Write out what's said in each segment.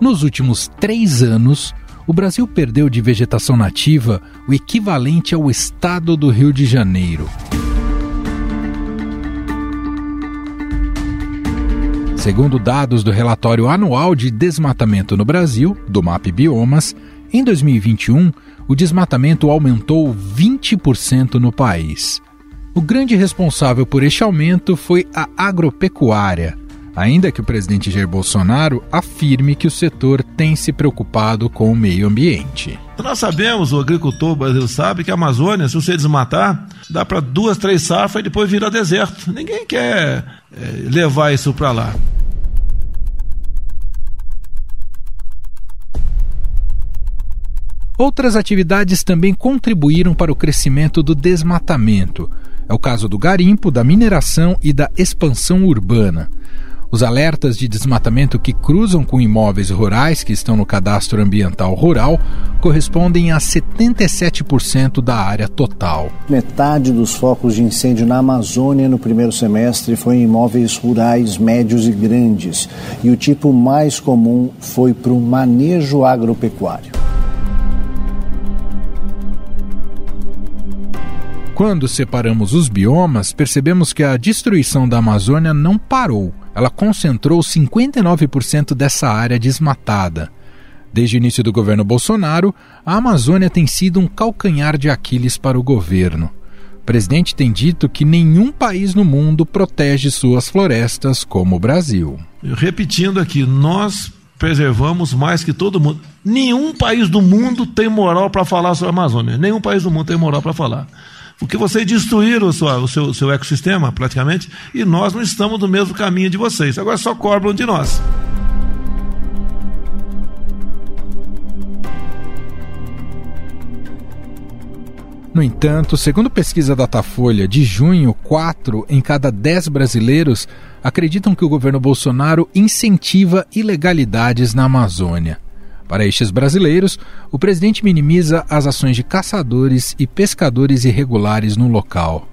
Nos últimos três anos, o Brasil perdeu de vegetação nativa o equivalente ao estado do Rio de Janeiro. Segundo dados do relatório anual de desmatamento no Brasil, do MAP Biomas, em 2021, o desmatamento aumentou 20% no país. O grande responsável por este aumento foi a agropecuária, ainda que o presidente Jair Bolsonaro afirme que o setor tem se preocupado com o meio ambiente. Nós sabemos, o agricultor brasileiro sabe que a Amazônia, se você desmatar, dá para duas, três safras e depois vira deserto. Ninguém quer é, levar isso para lá. Outras atividades também contribuíram para o crescimento do desmatamento. É o caso do garimpo, da mineração e da expansão urbana. Os alertas de desmatamento que cruzam com imóveis rurais que estão no cadastro ambiental rural correspondem a 77% da área total. Metade dos focos de incêndio na Amazônia no primeiro semestre foi em imóveis rurais médios e grandes, e o tipo mais comum foi para o manejo agropecuário. Quando separamos os biomas, percebemos que a destruição da Amazônia não parou. Ela concentrou 59% dessa área desmatada. Desde o início do governo Bolsonaro, a Amazônia tem sido um calcanhar de Aquiles para o governo. O presidente tem dito que nenhum país no mundo protege suas florestas como o Brasil. Repetindo aqui, nós preservamos mais que todo mundo. Nenhum país do mundo tem moral para falar sobre a Amazônia. Nenhum país do mundo tem moral para falar. Porque vocês destruíram o, sua, o seu, seu ecossistema, praticamente, e nós não estamos no mesmo caminho de vocês. Agora só cobram de nós. No entanto, segundo pesquisa Datafolha de junho, 4 em cada 10 brasileiros acreditam que o governo Bolsonaro incentiva ilegalidades na Amazônia. Para estes brasileiros, o presidente minimiza as ações de caçadores e pescadores irregulares no local.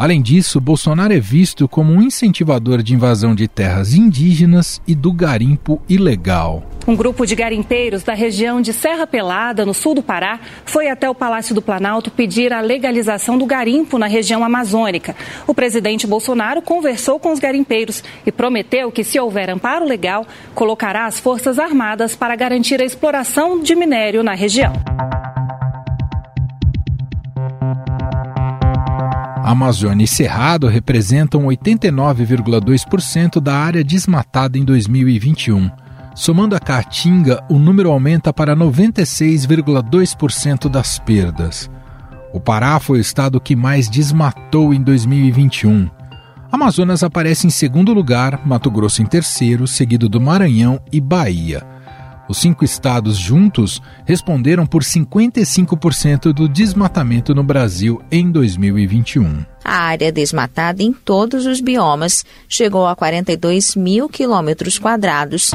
Além disso, Bolsonaro é visto como um incentivador de invasão de terras indígenas e do garimpo ilegal. Um grupo de garimpeiros da região de Serra Pelada, no sul do Pará, foi até o Palácio do Planalto pedir a legalização do garimpo na região amazônica. O presidente Bolsonaro conversou com os garimpeiros e prometeu que, se houver amparo legal, colocará as Forças Armadas para garantir a exploração de minério na região. Amazônia e Cerrado representam 89,2% da área desmatada em 2021. Somando a Caatinga, o número aumenta para 96,2% das perdas. O Pará foi o estado que mais desmatou em 2021. Amazonas aparece em segundo lugar, Mato Grosso em terceiro, seguido do Maranhão e Bahia. Os cinco estados juntos responderam por 55% do desmatamento no Brasil em 2021. A área desmatada em todos os biomas chegou a 42 mil quilômetros quadrados.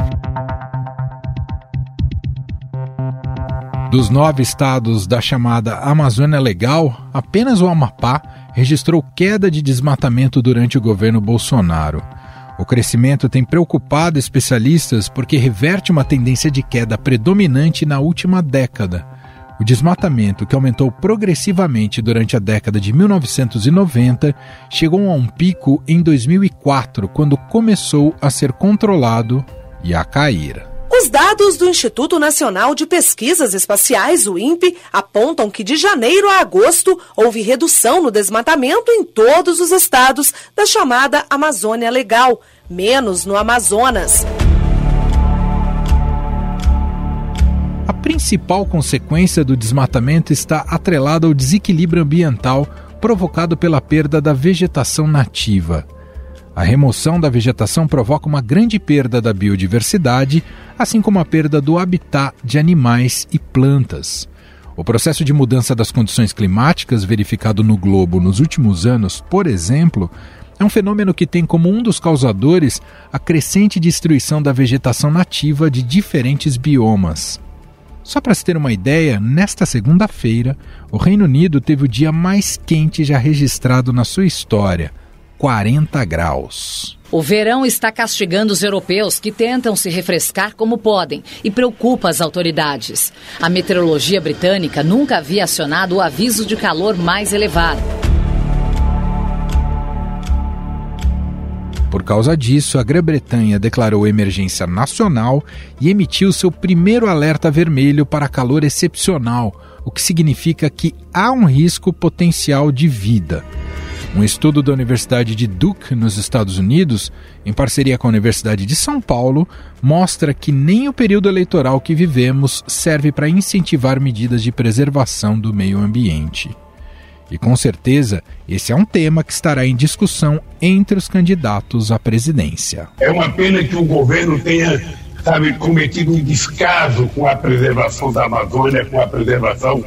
Dos nove estados da chamada Amazônia Legal, apenas o Amapá registrou queda de desmatamento durante o governo Bolsonaro. O crescimento tem preocupado especialistas porque reverte uma tendência de queda predominante na última década. O desmatamento, que aumentou progressivamente durante a década de 1990, chegou a um pico em 2004, quando começou a ser controlado e a cair. Os dados do Instituto Nacional de Pesquisas Espaciais, o INPE, apontam que de janeiro a agosto houve redução no desmatamento em todos os estados da chamada Amazônia Legal, menos no Amazonas. A principal consequência do desmatamento está atrelada ao desequilíbrio ambiental provocado pela perda da vegetação nativa. A remoção da vegetação provoca uma grande perda da biodiversidade, assim como a perda do habitat de animais e plantas. O processo de mudança das condições climáticas verificado no globo nos últimos anos, por exemplo, é um fenômeno que tem como um dos causadores a crescente destruição da vegetação nativa de diferentes biomas. Só para se ter uma ideia, nesta segunda-feira, o Reino Unido teve o dia mais quente já registrado na sua história 40 graus. O verão está castigando os europeus que tentam se refrescar como podem e preocupa as autoridades. A meteorologia britânica nunca havia acionado o aviso de calor mais elevado. Por causa disso, a Grã-Bretanha declarou emergência nacional e emitiu seu primeiro alerta vermelho para calor excepcional, o que significa que há um risco potencial de vida. Um estudo da Universidade de Duke, nos Estados Unidos, em parceria com a Universidade de São Paulo, mostra que nem o período eleitoral que vivemos serve para incentivar medidas de preservação do meio ambiente. E com certeza, esse é um tema que estará em discussão entre os candidatos à presidência. É uma pena que o governo tenha, sabe, cometido um descaso com a preservação da Amazônia, com a preservação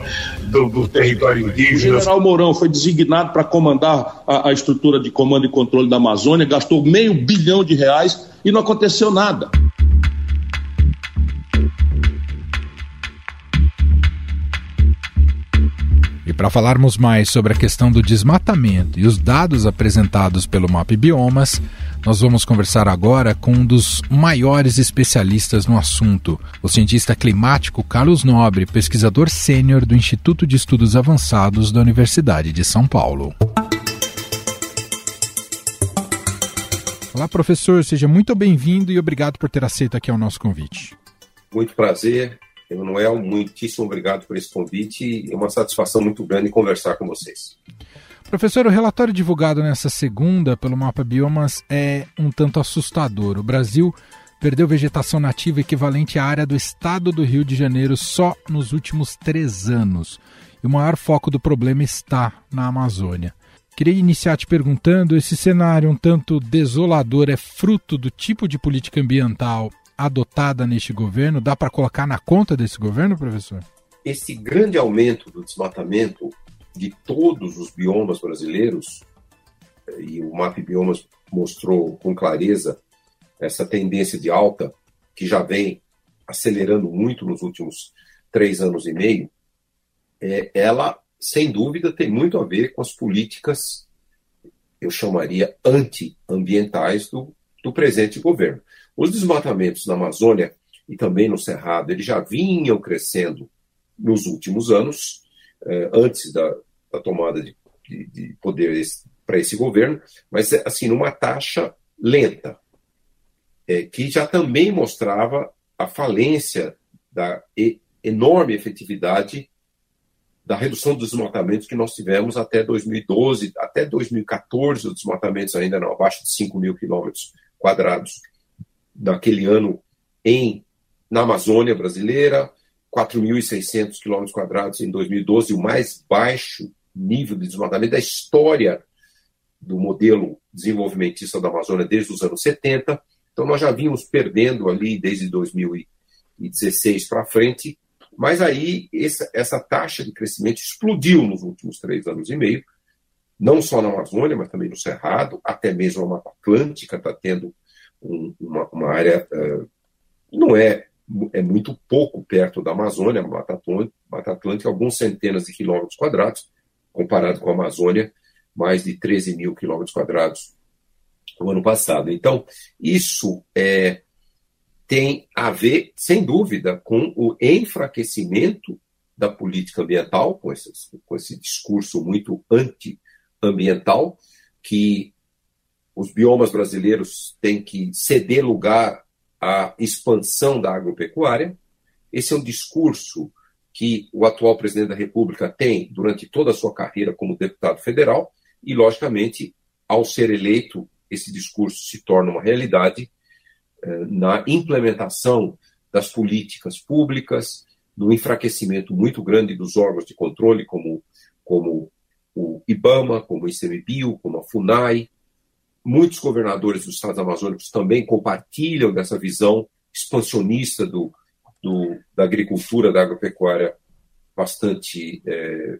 do, do território indígena. O general Mourão foi designado para comandar a, a estrutura de comando e controle da Amazônia, gastou meio bilhão de reais e não aconteceu nada. para falarmos mais sobre a questão do desmatamento e os dados apresentados pelo MAP Biomas, nós vamos conversar agora com um dos maiores especialistas no assunto, o cientista climático Carlos Nobre, pesquisador sênior do Instituto de Estudos Avançados da Universidade de São Paulo. Olá, professor, seja muito bem-vindo e obrigado por ter aceito aqui o nosso convite. Muito prazer. Emanuel, muitíssimo obrigado por esse convite. É uma satisfação muito grande conversar com vocês. Professor, o relatório divulgado nessa segunda pelo Mapa Biomas é um tanto assustador. O Brasil perdeu vegetação nativa equivalente à área do estado do Rio de Janeiro só nos últimos três anos. E o maior foco do problema está na Amazônia. Queria iniciar te perguntando: esse cenário um tanto desolador é fruto do tipo de política ambiental adotada neste governo? Dá para colocar na conta desse governo, professor? Esse grande aumento do desmatamento de todos os biomas brasileiros, e o MAP Biomas mostrou com clareza essa tendência de alta, que já vem acelerando muito nos últimos três anos e meio, é, ela, sem dúvida, tem muito a ver com as políticas, eu chamaria, antiambientais do, do presente governo. Os desmatamentos na Amazônia e também no Cerrado, eles já vinham crescendo nos últimos anos, eh, antes da, da, tomada de, de, de poder para esse governo, mas assim, numa taxa lenta, é, que já também mostrava a falência da e, enorme efetividade da redução dos desmatamentos que nós tivemos até 2012, até 2014, os desmatamentos ainda eram abaixo de 5 mil quilômetros quadrados daquele ano em na Amazônia brasileira, 4.600 quilômetros quadrados em 2012, o mais baixo nível de desmatamento da história do modelo desenvolvimentista da Amazônia desde os anos 70. Então nós já vínhamos perdendo ali desde 2016 para frente, mas aí essa, essa taxa de crescimento explodiu nos últimos três anos e meio, não só na Amazônia, mas também no Cerrado, até mesmo a Mata Atlântica está tendo um, uma, uma, área, uh, não é, é muito pouco perto da Amazônia, Mata Atlântica, Mata Atlântica, alguns centenas de quilômetros quadrados, comparado com a Amazônia, mais de 13 mil quilômetros quadrados no ano passado. Então, isso é, tem a ver, sem dúvida, com o enfraquecimento da política ambiental, com esse, com esse discurso muito anti-ambiental, que os biomas brasileiros têm que ceder lugar à expansão da agropecuária. Esse é um discurso que o atual presidente da República tem durante toda a sua carreira como deputado federal, e, logicamente, ao ser eleito, esse discurso se torna uma realidade eh, na implementação das políticas públicas, no enfraquecimento muito grande dos órgãos de controle, como, como o IBAMA, como o ICMBio, como a FUNAI, Muitos governadores dos estados amazônicos também compartilham dessa visão expansionista do, do da agricultura, da agropecuária, bastante é,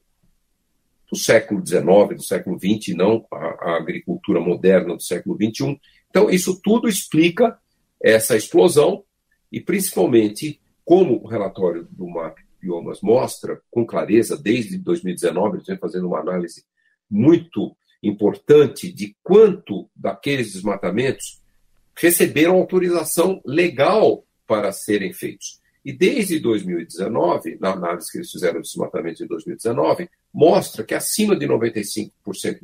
do século XIX, do século XX, não a, a, agricultura moderna do século XXI. Então, isso tudo explica essa explosão e, principalmente, como o relatório do MAP Biomas mostra com clareza, desde 2019, eles vem fazendo uma análise muito importante de quanto daqueles desmatamentos receberam autorização legal para serem feitos. E desde 2019, na análise que eles fizeram de desmatamento em 2019, mostra que acima de 95%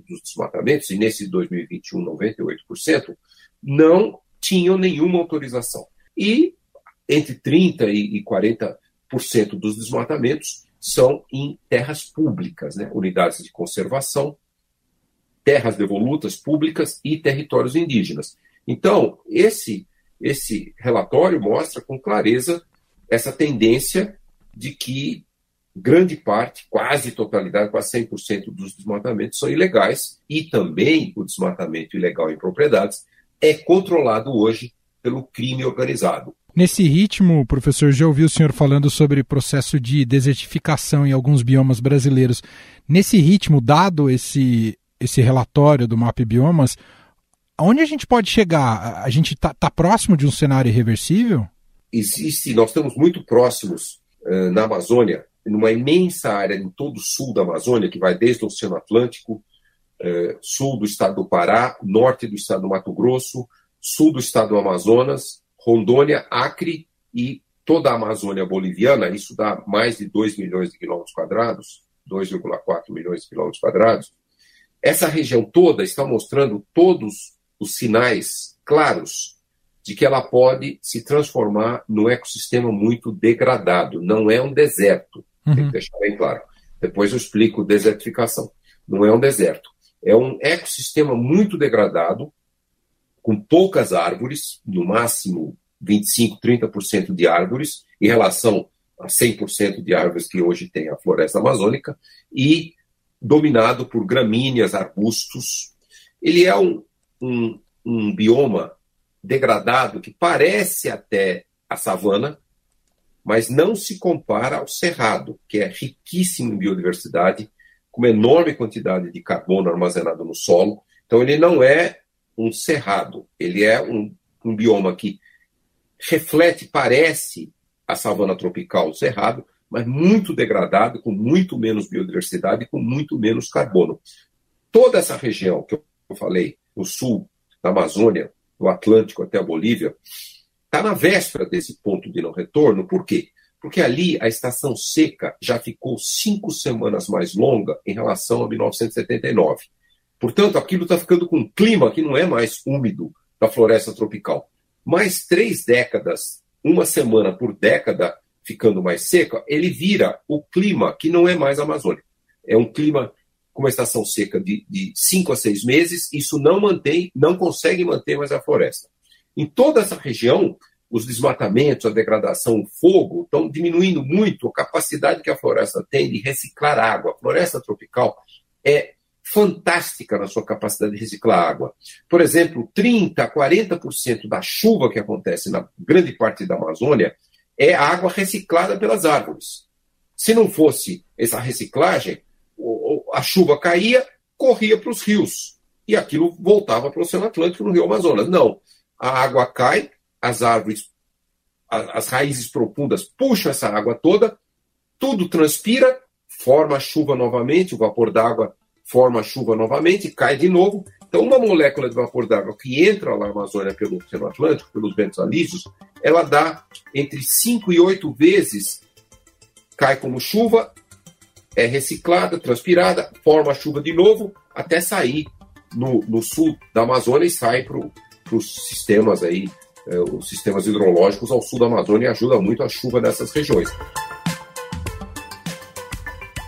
dos desmatamentos, e nesse 2021, 98%, não tinham nenhuma autorização. E entre 30% e 40% dos desmatamentos são em terras públicas, né? unidades de conservação, terras devolutas públicas e territórios indígenas. Então, esse, esse relatório mostra com clareza essa tendência de que grande parte, quase totalidade, quase 100% dos desmatamentos são ilegais e também o desmatamento ilegal em propriedades é controlado hoje pelo crime organizado. Nesse ritmo, professor, já ouvi o senhor falando sobre processo de desertificação em alguns biomas brasileiros. Nesse ritmo, dado esse, esse relatório do MAP Biomas, aonde a gente pode chegar? A gente está tá próximo de um cenário irreversível? Existe, nós estamos muito próximos uh, na Amazônia, numa imensa área em todo o sul da Amazônia, que vai desde o Oceano Atlântico, uh, sul do estado do Pará, norte do estado do Mato Grosso, sul do estado do Amazonas, Rondônia, Acre e toda a Amazônia boliviana, isso dá mais de 2 milhões de quilômetros quadrados, 2,4 milhões de quilômetros quadrados. Essa região toda está mostrando todos os sinais claros de que ela pode se transformar num ecossistema muito degradado. Não é um deserto, uhum. tem que deixar bem claro. Depois eu explico desertificação. Não é um deserto. É um ecossistema muito degradado, com poucas árvores, no máximo 25, 30% de árvores, em relação a 100% de árvores que hoje tem a floresta amazônica, e dominado por gramíneas, arbustos. Ele é um, um, um bioma degradado que parece até a savana, mas não se compara ao cerrado, que é riquíssimo em biodiversidade, com uma enorme quantidade de carbono armazenado no solo. Então, ele não é um cerrado. Ele é um, um bioma que reflete, parece a savana tropical, o cerrado, mas muito degradado, com muito menos biodiversidade com muito menos carbono. Toda essa região que eu falei, o sul da Amazônia, do Atlântico até a Bolívia, está na véspera desse ponto de não retorno. Por quê? Porque ali a estação seca já ficou cinco semanas mais longa em relação a 1979. Portanto, aquilo está ficando com um clima que não é mais úmido da floresta tropical. Mais três décadas, uma semana por década, ficando mais seca, ele vira o clima que não é mais amazônico. É um clima com uma estação seca de, de cinco a seis meses, isso não mantém, não consegue manter mais a floresta. Em toda essa região, os desmatamentos, a degradação, o fogo estão diminuindo muito a capacidade que a floresta tem de reciclar água. A floresta tropical é fantástica na sua capacidade de reciclar água. Por exemplo, 30% a 40% da chuva que acontece na grande parte da Amazônia é água reciclada pelas árvores. Se não fosse essa reciclagem, a chuva caía, corria para os rios e aquilo voltava para o Oceano Atlântico no Rio Amazonas. Não, a água cai, as árvores, as raízes profundas puxam essa água toda, tudo transpira, forma a chuva novamente, o vapor d'água forma a chuva novamente, cai de novo. Então, uma molécula de vapor d'água que entra lá na Amazônia pelo Oceano Atlântico, pelos ventos alísios, ela dá entre 5 e 8 vezes, cai como chuva, é reciclada, transpirada, forma chuva de novo, até sair no, no sul da Amazônia e sai para os sistemas aí, é, os sistemas hidrológicos ao sul da Amazônia e ajuda muito a chuva nessas regiões.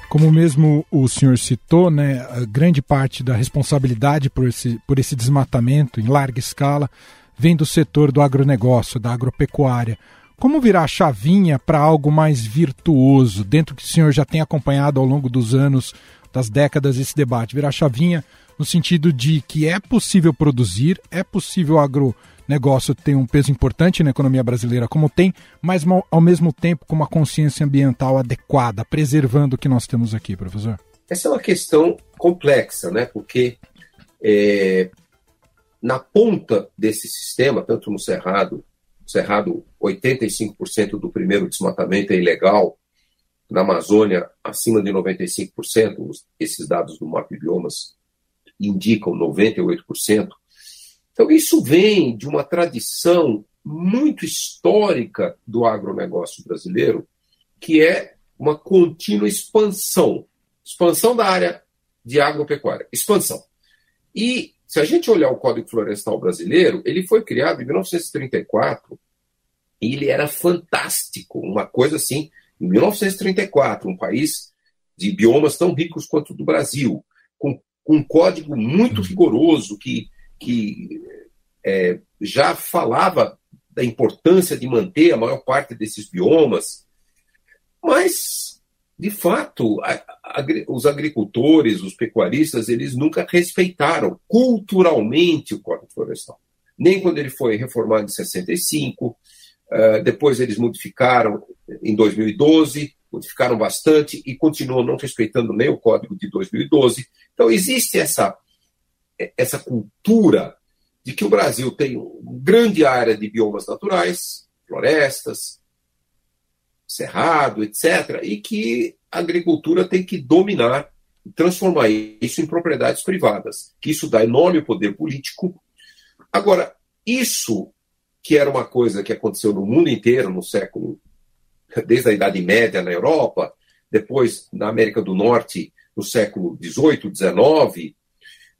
Como mesmo o senhor citou, né, grande parte da responsabilidade por esse, por esse desmatamento em larga escala vem do setor do agronegócio, da agropecuária. Como virar a chavinha para algo mais virtuoso, dentro que o senhor já tem acompanhado ao longo dos anos, das décadas, esse debate? Virar a chavinha no sentido de que é possível produzir, é possível agro negócio tem um peso importante na economia brasileira, como tem, mas ao mesmo tempo com uma consciência ambiental adequada, preservando o que nós temos aqui, professor? Essa é uma questão complexa, né? Porque é, na ponta desse sistema, tanto no Cerrado, Cerrado, 85% do primeiro desmatamento é ilegal, na Amazônia, acima de 95%, esses dados do MAP Biomas indicam 98%. Então, isso vem de uma tradição muito histórica do agronegócio brasileiro, que é uma contínua expansão. Expansão da área de agropecuária. Expansão. E se a gente olhar o Código Florestal Brasileiro, ele foi criado em 1934 e ele era fantástico, uma coisa assim, em 1934, um país de biomas tão ricos quanto o do Brasil, com, com um código muito rigoroso que, que é, já falava da importância de manter a maior parte desses biomas, mas, de fato, a, a, os agricultores, os pecuaristas, eles nunca respeitaram culturalmente o Código Florestal. Nem quando ele foi reformado em 65, uh, depois eles modificaram em 2012, modificaram bastante e continuam não respeitando nem o código de 2012. Então, existe essa, essa cultura de que o Brasil tem uma grande área de biomas naturais, florestas, cerrado, etc., e que a agricultura tem que dominar e transformar isso em propriedades privadas, que isso dá enorme poder político. Agora, isso que era uma coisa que aconteceu no mundo inteiro no século desde a Idade Média na Europa, depois na América do Norte no século XVIII, XIX,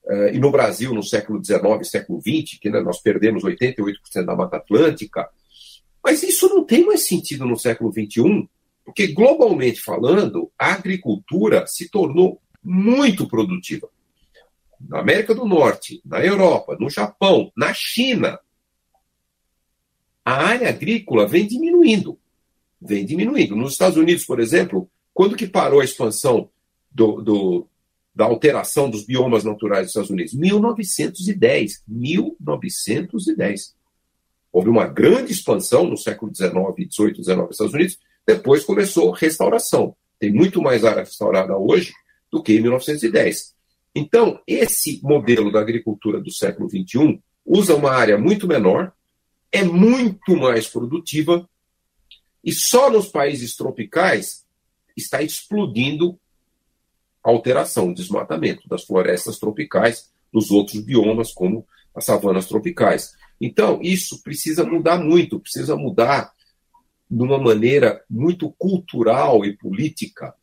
uh, e no Brasil no século XIX, século XX, que né, nós perdemos 88% da Mata Atlântica. Mas isso não tem mais sentido no século XXI, porque globalmente falando, a agricultura se tornou muito produtiva. Na América do Norte, na Europa, no Japão, na China, a área agrícola vem diminuindo vem diminuindo. Nos Estados Unidos, por exemplo, quando que parou a expansão do, do, da alteração dos biomas naturais dos Estados Unidos? 1910. 1910. Houve uma grande expansão no século XIX, XVIII, XIX nos Estados Unidos. Depois começou restauração. Tem muito mais área restaurada hoje do que em 1910. Então, esse modelo da agricultura do século XXI usa uma área muito menor, é muito mais produtiva e só nos países tropicais está explodindo a alteração, o desmatamento das florestas tropicais, dos outros biomas, como as savanas tropicais. Então, isso precisa mudar muito, precisa mudar de uma maneira muito cultural e política,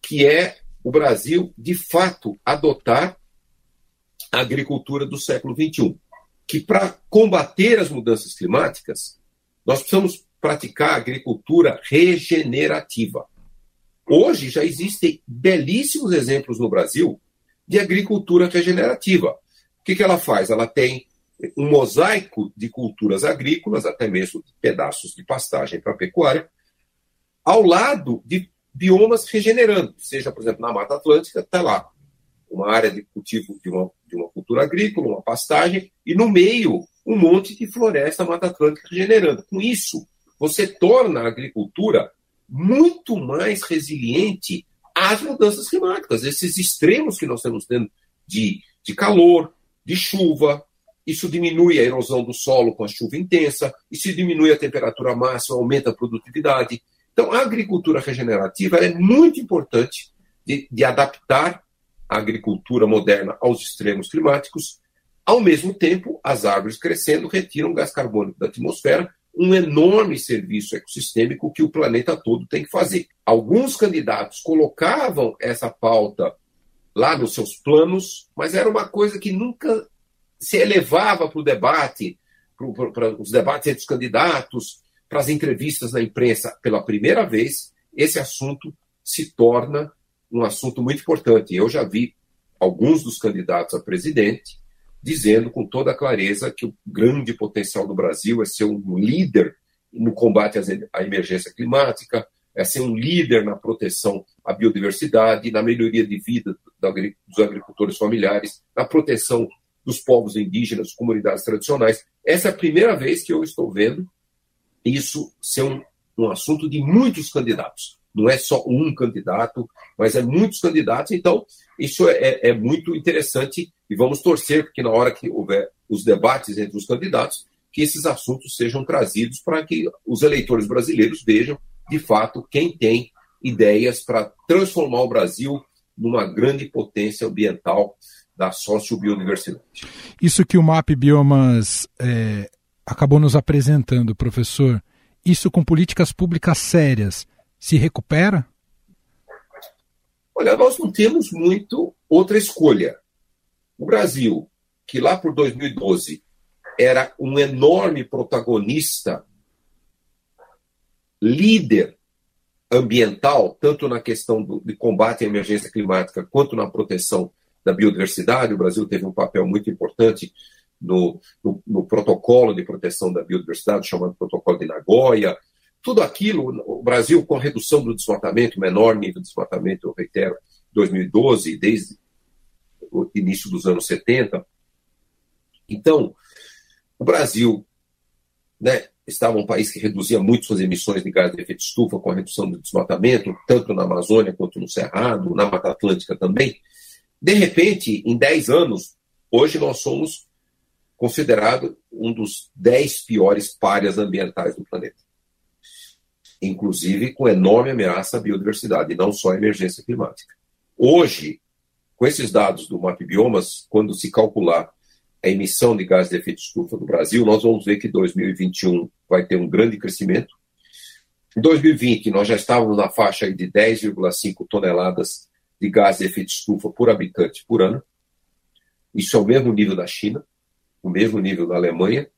que é o Brasil, de fato, adotar a agricultura do século XXI. Que para combater as mudanças climáticas, nós precisamos praticar agricultura regenerativa. Hoje já existem belíssimos exemplos no Brasil de agricultura regenerativa. O que, que ela faz? Ela tem um mosaico de culturas agrícolas, até mesmo de pedaços de pastagem para pecuária, ao lado de biomas regenerando, seja, por exemplo, na Mata Atlântica, está lá uma área de cultivo de uma, de uma cultura agrícola, uma pastagem, e no meio um monte de floresta Mata Atlântica regenerando. Com isso, você torna a agricultura muito mais resiliente às mudanças climáticas, esses extremos que nós estamos tendo de, de calor, de chuva. Isso diminui a erosão do solo com a chuva intensa, isso diminui a temperatura máxima, aumenta a produtividade. Então, a agricultura regenerativa é muito importante de, de adaptar a agricultura moderna aos extremos climáticos. Ao mesmo tempo, as árvores crescendo retiram gás carbônico da atmosfera, um enorme serviço ecossistêmico que o planeta todo tem que fazer. Alguns candidatos colocavam essa pauta lá nos seus planos, mas era uma coisa que nunca se elevava para o debate, para os debates entre os candidatos, para as entrevistas na imprensa. Pela primeira vez, esse assunto se torna um assunto muito importante. Eu já vi alguns dos candidatos a presidente dizendo com toda clareza que o grande potencial do Brasil é ser um líder no combate à emergência climática, é ser um líder na proteção à biodiversidade, na melhoria de vida dos agricultores familiares, na proteção dos povos indígenas, comunidades tradicionais. Essa é a primeira vez que eu estou vendo isso ser um, um assunto de muitos candidatos. Não é só um candidato, mas é muitos candidatos. Então, isso é, é muito interessante e vamos torcer que na hora que houver os debates entre os candidatos, que esses assuntos sejam trazidos para que os eleitores brasileiros vejam, de fato, quem tem ideias para transformar o Brasil numa grande potência ambiental da sociobiodiversidade. Isso que o MAP Biomas é, acabou nos apresentando, professor, isso com políticas públicas sérias, se recupera? Olha, nós não temos muito outra escolha. O Brasil, que lá por 2012 era um enorme protagonista, líder ambiental, tanto na questão do, de combate à emergência climática quanto na proteção da biodiversidade. O Brasil teve um papel muito importante no, no, no, protocolo de proteção da biodiversidade, chamado Protocolo de Nagoya. Tudo aquilo, o Brasil, com a redução do desmatamento, menor nível de desmatamento, eu reitero, 2012, desde o início dos anos 70. Então, o Brasil né, estava um país que reduzia muito suas emissões de gás de efeito estufa com a redução do desmatamento, tanto na Amazônia quanto no Cerrado, na Mata Atlântica também. De repente, em 10 anos, hoje nós somos considerado um dos 10 piores párias ambientais do planeta. Inclusive com enorme ameaça à biodiversidade, e não só à emergência climática. Hoje, com esses dados do MAP Biomas, quando se calcular a emissão de gás de efeito estufa do Brasil, nós vamos ver que 2021 vai ter um grande crescimento. Em 2020, nós já estávamos na faixa de 10,5 toneladas de gás de efeito estufa por habitante por ano. Isso é o mesmo nível da China, o mesmo nível da Alemanha,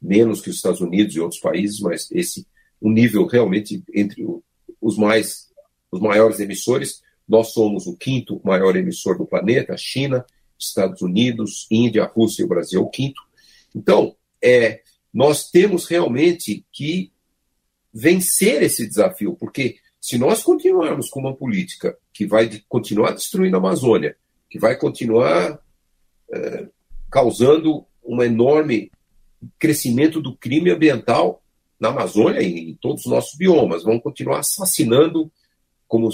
menos que os Estados Unidos e outros países, mas esse um nível realmente entre os mais os maiores emissores. Nós somos o quinto maior emissor do planeta, China, Estados Unidos, Índia, Rússia e o Brasil o quinto. Então, é, nós temos realmente que vencer esse desafio, porque se nós continuarmos com uma política que vai de, continuar destruindo a Amazônia, que vai continuar é, causando um enorme crescimento do crime ambiental na Amazônia e em todos os nossos biomas, vão continuar assassinando, como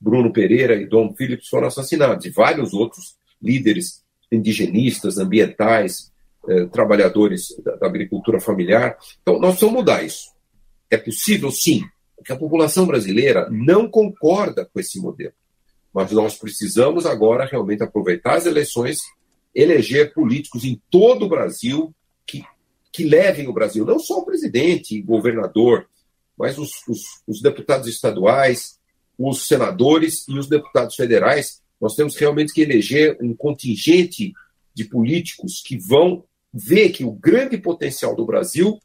Bruno Pereira e Dom Phillips foram assassinados, e vários outros líderes indigenistas, ambientais, eh, trabalhadores da, da, agricultura familiar. Então, nós precisamos mudar isso. É possível, sim, porque a população brasileira não concorda com esse modelo. Mas nós precisamos agora realmente aproveitar as eleições, eleger políticos em todo o Brasil que, que levem o Brasil, não só o presidente, governador, mas os, os, os deputados estaduais, os senadores e os deputados federais nós temos realmente que eleger um contingente de políticos que vão ver que o grande potencial do Brasil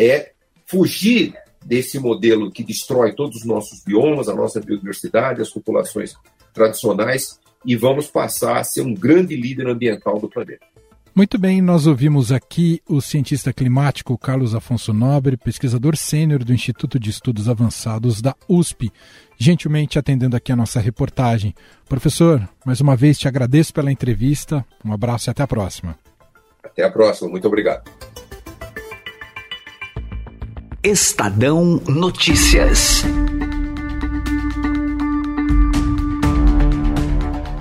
é fugir desse modelo que destrói todos os nossos biomas, a nossa biodiversidade, as populações tradicionais, e vamos passar a ser um grande líder ambiental do planeta. Muito bem, nós ouvimos aqui o cientista climático Carlos Afonso Nobre, pesquisador sênior do Instituto de Estudos Avançados da USP, gentilmente atendendo aqui a nossa reportagem. Professor, mais uma vez te agradeço pela entrevista, um abraço e até a próxima. Até a próxima, muito obrigado. Estadão Notícias.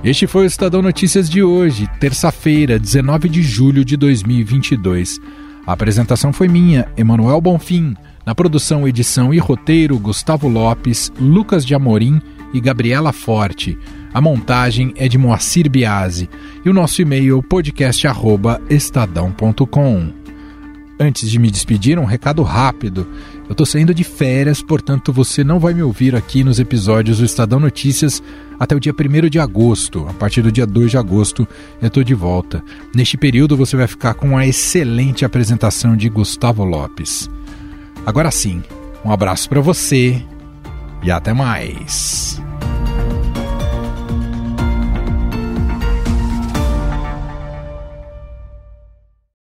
Este foi o Estadão Notícias de hoje, terça-feira, 19 de julho de 2022. A apresentação foi minha, Emanuel Bonfim. Na produção, edição e roteiro, Gustavo Lopes, Lucas de Amorim e Gabriela Forte. A montagem é de Moacir Biasi. E o nosso e-mail podcast@estadão.com. Antes de me despedir, um recado rápido. Eu estou saindo de férias, portanto você não vai me ouvir aqui nos episódios do Estadão Notícias até o dia 1 de agosto. A partir do dia 2 de agosto eu estou de volta. Neste período você vai ficar com a excelente apresentação de Gustavo Lopes. Agora sim, um abraço para você e até mais.